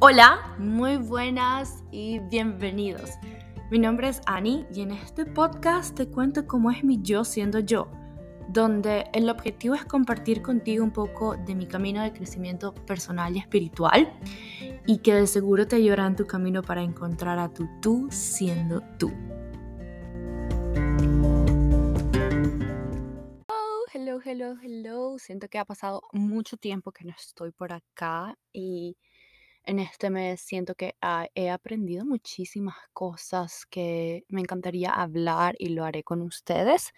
Hola, muy buenas y bienvenidos. Mi nombre es Annie y en este podcast te cuento cómo es mi yo siendo yo, donde el objetivo es compartir contigo un poco de mi camino de crecimiento personal y espiritual y que de seguro te ayudará en tu camino para encontrar a tu tú siendo tú. Hello, hello, hello. Siento que ha pasado mucho tiempo que no estoy por acá y en este mes siento que ah, he aprendido muchísimas cosas que me encantaría hablar y lo haré con ustedes.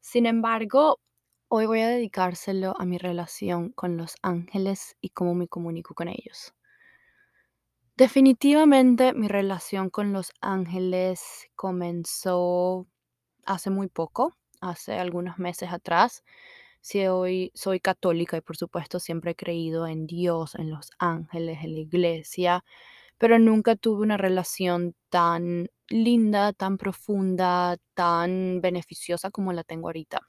Sin embargo, hoy voy a dedicárselo a mi relación con los ángeles y cómo me comunico con ellos. Definitivamente mi relación con los ángeles comenzó hace muy poco, hace algunos meses atrás. Si hoy soy católica y por supuesto siempre he creído en Dios, en los ángeles, en la iglesia, pero nunca tuve una relación tan linda, tan profunda, tan beneficiosa como la tengo ahorita.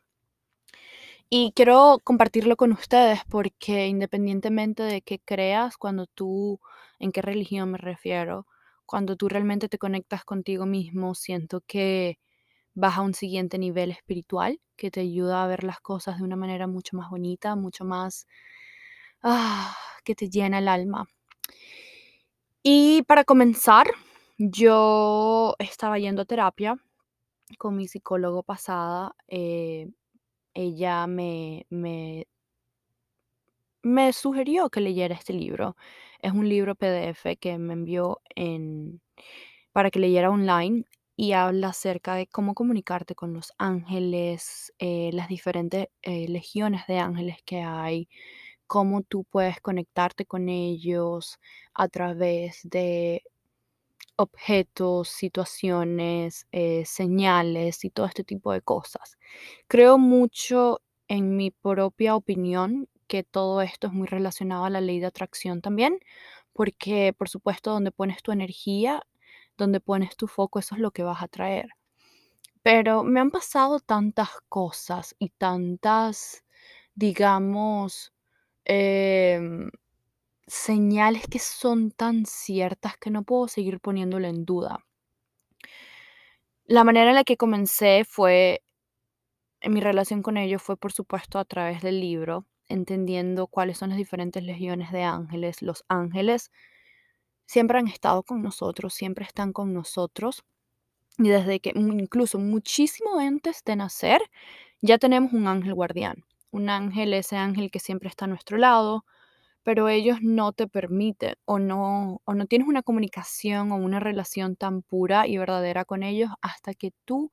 Y quiero compartirlo con ustedes porque independientemente de qué creas, cuando tú, en qué religión me refiero, cuando tú realmente te conectas contigo mismo, siento que vas a un siguiente nivel espiritual que te ayuda a ver las cosas de una manera mucho más bonita, mucho más ah, que te llena el alma. Y para comenzar, yo estaba yendo a terapia con mi psicólogo pasada. Eh, ella me, me, me sugirió que leyera este libro. Es un libro PDF que me envió en, para que leyera online y habla acerca de cómo comunicarte con los ángeles, eh, las diferentes eh, legiones de ángeles que hay, cómo tú puedes conectarte con ellos a través de objetos, situaciones, eh, señales y todo este tipo de cosas. Creo mucho en mi propia opinión que todo esto es muy relacionado a la ley de atracción también, porque por supuesto donde pones tu energía donde pones tu foco, eso es lo que vas a traer. Pero me han pasado tantas cosas y tantas, digamos, em, señales que son tan ciertas que no puedo seguir poniéndolo en duda. La manera en la que comencé fue, mi relación con ellos fue por supuesto a través del libro, entendiendo cuáles son las diferentes legiones de ángeles. Los ángeles siempre han estado con nosotros, siempre están con nosotros. Y desde que incluso muchísimo antes de nacer, ya tenemos un ángel guardián. Un ángel, ese ángel que siempre está a nuestro lado, pero ellos no te permiten o no, o no tienes una comunicación o una relación tan pura y verdadera con ellos hasta que tú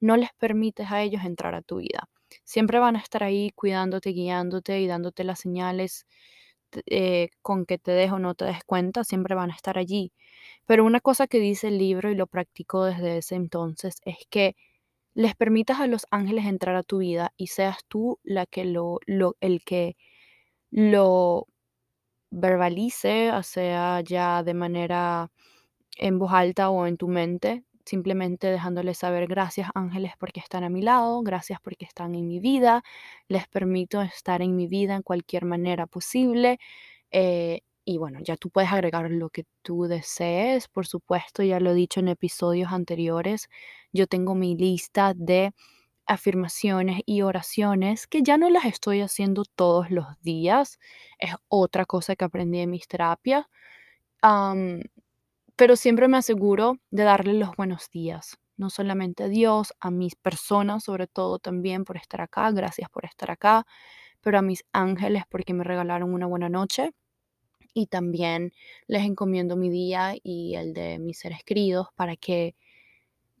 no les permites a ellos entrar a tu vida. Siempre van a estar ahí cuidándote, guiándote y dándote las señales eh, con que te des o no te des cuenta, siempre van a estar allí. Pero una cosa que dice el libro y lo practico desde ese entonces es que les permitas a los ángeles entrar a tu vida y seas tú la que lo, lo el que lo verbalice, o sea ya de manera en voz alta o en tu mente, simplemente dejándoles saber gracias ángeles porque están a mi lado, gracias porque están en mi vida, les permito estar en mi vida en cualquier manera posible. Eh, y bueno, ya tú puedes agregar lo que tú desees, por supuesto, ya lo he dicho en episodios anteriores, yo tengo mi lista de afirmaciones y oraciones que ya no las estoy haciendo todos los días, es otra cosa que aprendí en mis terapias pero siempre me aseguro de darle los buenos días, no solamente a Dios, a mis personas, sobre todo también por estar acá, gracias por estar acá, pero a mis ángeles porque me regalaron una buena noche y también les encomiendo mi día y el de mis seres queridos para que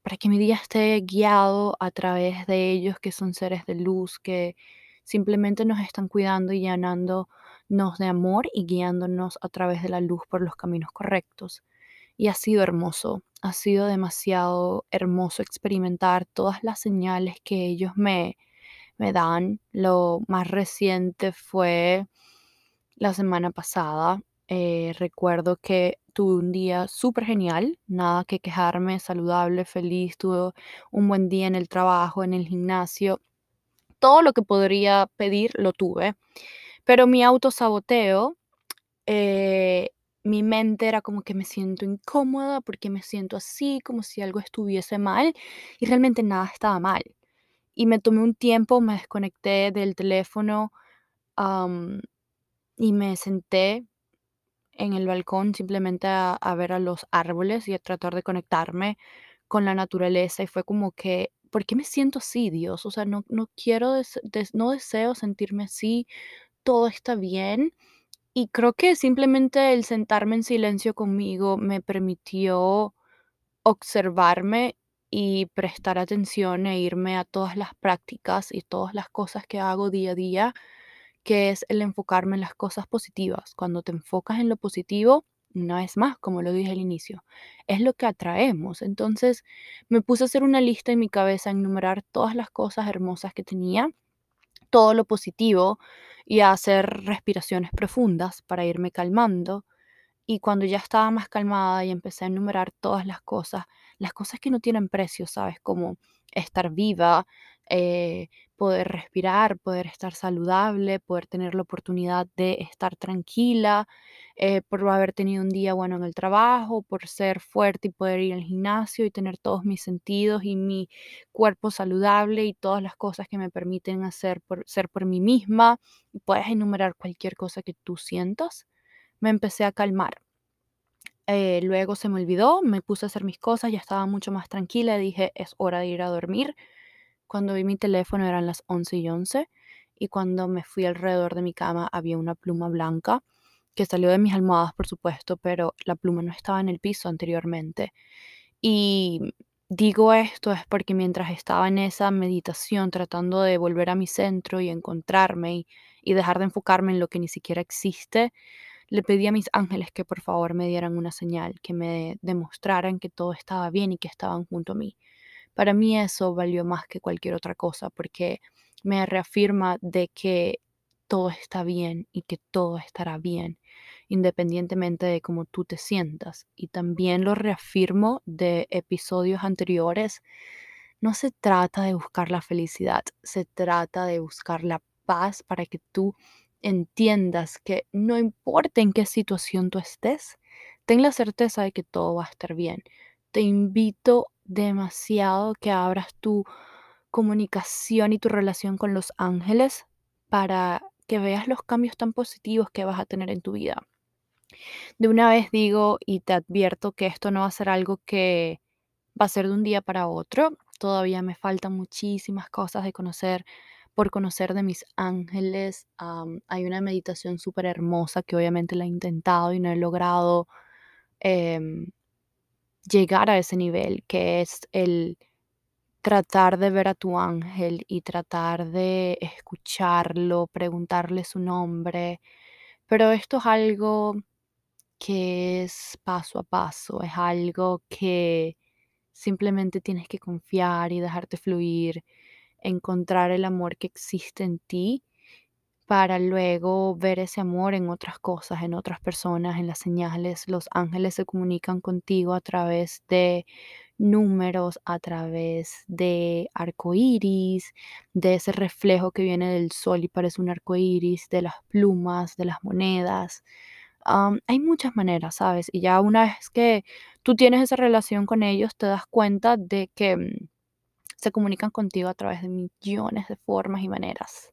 para que mi día esté guiado a través de ellos que son seres de luz que simplemente nos están cuidando y llenándonos de amor y guiándonos a través de la luz por los caminos correctos y ha sido hermoso, ha sido demasiado hermoso experimentar todas las señales que ellos me, me dan. Lo más reciente fue la semana pasada. Eh, recuerdo que tuve un día súper genial, nada que quejarme, saludable, feliz, tuve un buen día en el trabajo, en el gimnasio. Todo lo que podría pedir lo tuve, pero mi autosaboteo eh, mi mente era como que me siento incómoda porque me siento así, como si algo estuviese mal y realmente nada estaba mal. Y me tomé un tiempo, me desconecté del teléfono y me senté en el balcón simplemente a, ver a los árboles y a tratar de conectarme con la naturaleza y fue como que, ¿por qué me siento así, Dios? O sea, no, no quiero, des- des- no deseo sentirme así, todo está bien. Y creo que simplemente el sentarme en silencio conmigo me permitió observarme y prestar atención e irme a todas las prácticas y todas las cosas que hago día a día, que es el enfocarme en las cosas positivas. Cuando te enfocas en lo positivo, una vez más, como lo dije al inicio, es lo que atraemos. Entonces me puse a hacer una lista en mi cabeza, a enumerar todas las cosas hermosas que tenía, todo lo positivo y a hacer respiraciones profundas para irme calmando y cuando ya estaba más calmada y empecé a enumerar todas las cosas, las cosas que no tienen precio, ¿sabes? Como estar viva, eh, poder respirar, poder estar saludable, poder tener la oportunidad de estar tranquila, eh, por haber tenido un día bueno en el trabajo, por ser fuerte y poder ir al gimnasio y tener todos mis sentidos y mi cuerpo saludable y todas las cosas que me permiten hacer por, ser por mí misma. Puedes enumerar cualquier cosa que tú sientas me empecé a calmar. Eh, luego se me olvidó, me puse a hacer mis cosas, ya estaba mucho más tranquila y dije, es hora de ir a dormir. Cuando vi mi teléfono eran las 11 y 11 y cuando me fui alrededor de mi cama había una pluma blanca que salió de mis almohadas, por supuesto, pero la pluma no estaba en el piso anteriormente. Y digo esto es porque mientras estaba en esa meditación tratando de volver a mi centro y encontrarme y, y dejar de enfocarme en lo que ni siquiera existe, le pedí a mis ángeles que por favor me dieran una señal, que me demostraran que todo estaba bien y que estaban junto a mí. Para mí eso valió más que cualquier otra cosa porque me reafirma de que todo está bien y que todo estará bien, independientemente de cómo tú te sientas. Y también lo reafirmo de episodios anteriores. No se trata de buscar la felicidad, se trata de buscar la paz para que tú entiendas que no importa en qué situación tú estés, ten la certeza de que todo va a estar bien. Te invito demasiado que abras tu comunicación y tu relación con los ángeles para que veas los cambios tan positivos que vas a tener en tu vida. De una vez digo y te advierto que esto no va a ser algo que va a ser de un día para otro. Todavía me faltan muchísimas cosas de conocer, por conocer de mis ángeles. Hay una meditación súper hermosa que obviamente la he intentado y no he logrado em, llegar a ese nivel, que es el tratar de ver a tu ángel y tratar de escucharlo, preguntarle su nombre. Pero esto es algo que es paso a paso, es algo que simplemente tienes que confiar y dejarte fluir, encontrar el amor que existe en ti para luego ver ese amor en otras cosas, en otras personas, en las señales. Los ángeles se comunican contigo a través de números, a través de arcoíris, de ese reflejo que viene del sol y parece un arcoíris, de las plumas, de las monedas. Hay muchas maneras, ¿sabes? Y ya una vez que tú tienes esa relación con ellos, te das cuenta de que mm, se comunican contigo a través de millones de formas y maneras.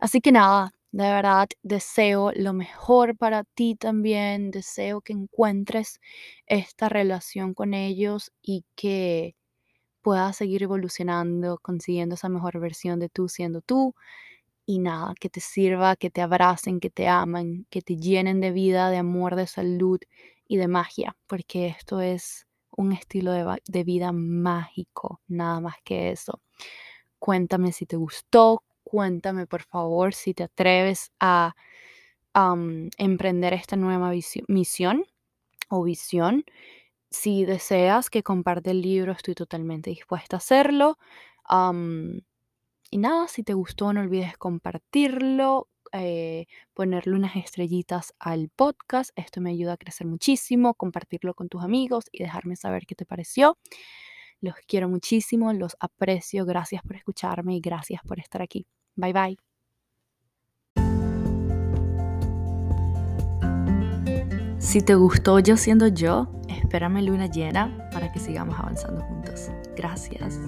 Así que nada, de verdad deseo lo mejor para ti también, deseo que encuentres esta relación con ellos y que puedas seguir evolucionando, consiguiendo esa mejor versión de tú siendo tú y nada, que te sirva, que te abracen, que te amen, que te llenen de vida, de amor, de salud y de magia, porque esto es un estilo de vida mágico, nada más que eso. Cuéntame si te gustó, cuéntame por favor si te atreves a emprender esta nueva misión o visión. Si deseas que comparte el libro, estoy totalmente dispuesta a hacerlo. Y nada, si te gustó, no olvides compartirlo, eh, ponerle unas estrellitas al podcast. Esto me ayuda a crecer muchísimo, compartirlo con tus amigos y dejarme saber qué te pareció. Los quiero muchísimo, los aprecio. Gracias por escucharme y gracias por estar aquí. Bye bye. Si te gustó yo siendo yo, espérame luna llena para que sigamos avanzando juntos. Gracias.